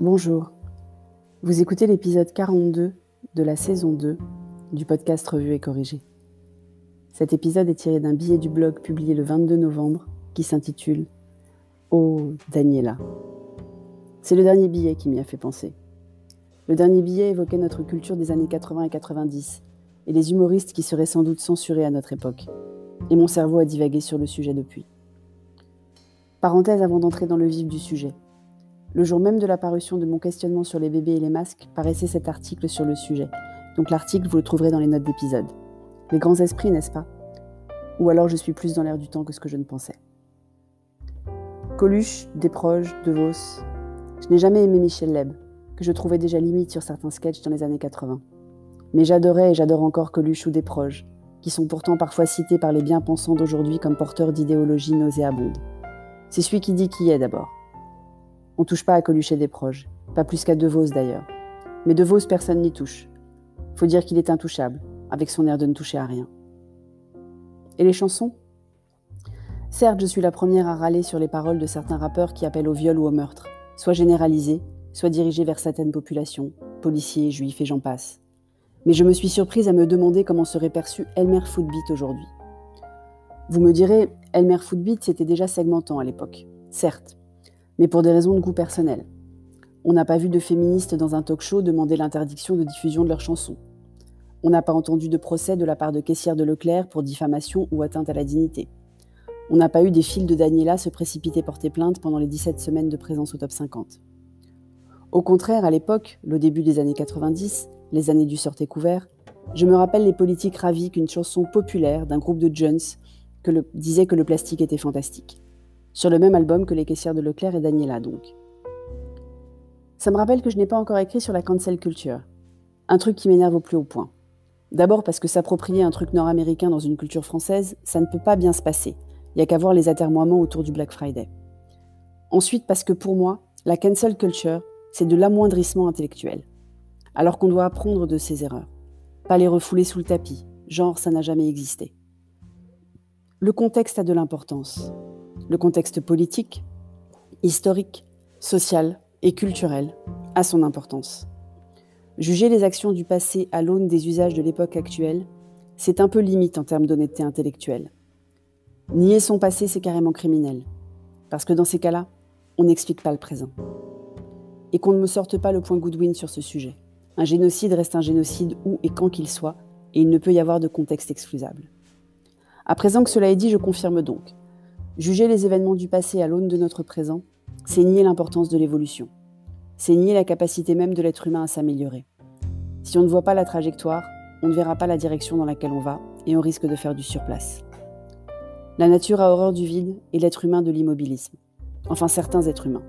Bonjour. Vous écoutez l'épisode 42 de la saison 2 du podcast Revue et Corrigé. Cet épisode est tiré d'un billet du blog publié le 22 novembre qui s'intitule Oh Daniela. C'est le dernier billet qui m'y a fait penser. Le dernier billet évoquait notre culture des années 80 et 90 et les humoristes qui seraient sans doute censurés à notre époque. Et mon cerveau a divagué sur le sujet depuis. Parenthèse avant d'entrer dans le vif du sujet. Le jour même de la parution de mon questionnement sur les bébés et les masques paraissait cet article sur le sujet. Donc l'article, vous le trouverez dans les notes d'épisode. Les grands esprits, n'est-ce pas? Ou alors je suis plus dans l'air du temps que ce que je ne pensais. Coluche, Desproges, De Vos. Je n'ai jamais aimé Michel Leb, que je trouvais déjà limite sur certains sketchs dans les années 80. Mais j'adorais et j'adore encore Coluche ou Desproges, qui sont pourtant parfois cités par les bien-pensants d'aujourd'hui comme porteurs d'idéologies nauséabondes. C'est celui qui dit qui est d'abord. On touche pas à Coluche et Desproges, pas plus qu'à De Vos d'ailleurs. Mais De Vos, personne n'y touche. Faut dire qu'il est intouchable, avec son air de ne toucher à rien. Et les chansons? Certes, je suis la première à râler sur les paroles de certains rappeurs qui appellent au viol ou au meurtre, soit généralisés, soit dirigés vers certaines populations, policiers, juifs et j'en passe. Mais je me suis surprise à me demander comment serait perçu Elmer Footbeat aujourd'hui. Vous me direz, Elmer Footbeat c'était déjà segmentant à l'époque, certes, mais pour des raisons de goût personnel. On n'a pas vu de féministes dans un talk show demander l'interdiction de diffusion de leurs chansons. On n'a pas entendu de procès de la part de caissière de Leclerc pour diffamation ou atteinte à la dignité. On n'a pas eu des fils de Daniela se précipiter porter plainte pendant les 17 semaines de présence au top 50. Au contraire, à l'époque, le début des années 90, les années du sorté couvert, je me rappelle les politiques ravis qu'une chanson populaire d'un groupe de le, disait que le plastique était fantastique. Sur le même album que les caissières de Leclerc et Daniela, donc. Ça me rappelle que je n'ai pas encore écrit sur la cancel culture. Un truc qui m'énerve au plus haut point. D'abord parce que s'approprier un truc nord-américain dans une culture française, ça ne peut pas bien se passer. Il n'y a qu'à voir les atermoiements autour du Black Friday. Ensuite parce que pour moi, la cancel culture, c'est de l'amoindrissement intellectuel. Alors qu'on doit apprendre de ses erreurs. Pas les refouler sous le tapis, genre ça n'a jamais existé. Le contexte a de l'importance. Le contexte politique, historique, social et culturel a son importance. Juger les actions du passé à l'aune des usages de l'époque actuelle, c'est un peu limite en termes d'honnêteté intellectuelle. Nier son passé, c'est carrément criminel. Parce que dans ces cas-là, on n'explique pas le présent. Et qu'on ne me sorte pas le point Goodwin sur ce sujet. Un génocide reste un génocide où et quand qu'il soit, et il ne peut y avoir de contexte excusable. À présent que cela est dit, je confirme donc. Juger les événements du passé à l'aune de notre présent, c'est nier l'importance de l'évolution. C'est nier la capacité même de l'être humain à s'améliorer. Si on ne voit pas la trajectoire, on ne verra pas la direction dans laquelle on va et on risque de faire du surplace. La nature a horreur du vide et l'être humain de l'immobilisme. Enfin certains êtres humains.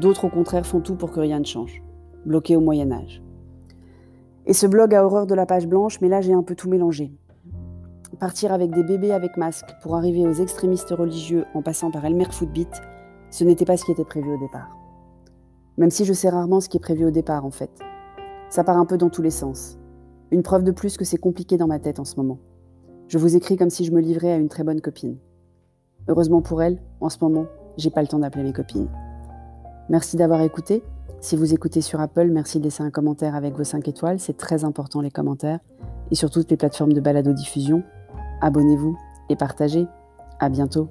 D'autres au contraire font tout pour que rien ne change, bloqués au Moyen Âge. Et ce blog a horreur de la page blanche, mais là j'ai un peu tout mélangé. Partir avec des bébés avec masque pour arriver aux extrémistes religieux en passant par Elmer Footbeat, ce n'était pas ce qui était prévu au départ. Même si je sais rarement ce qui est prévu au départ en fait. Ça part un peu dans tous les sens. Une preuve de plus que c'est compliqué dans ma tête en ce moment. Je vous écris comme si je me livrais à une très bonne copine. Heureusement pour elle, en ce moment, j'ai pas le temps d'appeler mes copines. Merci d'avoir écouté. Si vous écoutez sur Apple, merci de laisser un commentaire avec vos 5 étoiles, c'est très important les commentaires. Et sur toutes les plateformes de balado-diffusion, abonnez-vous et partagez. À bientôt.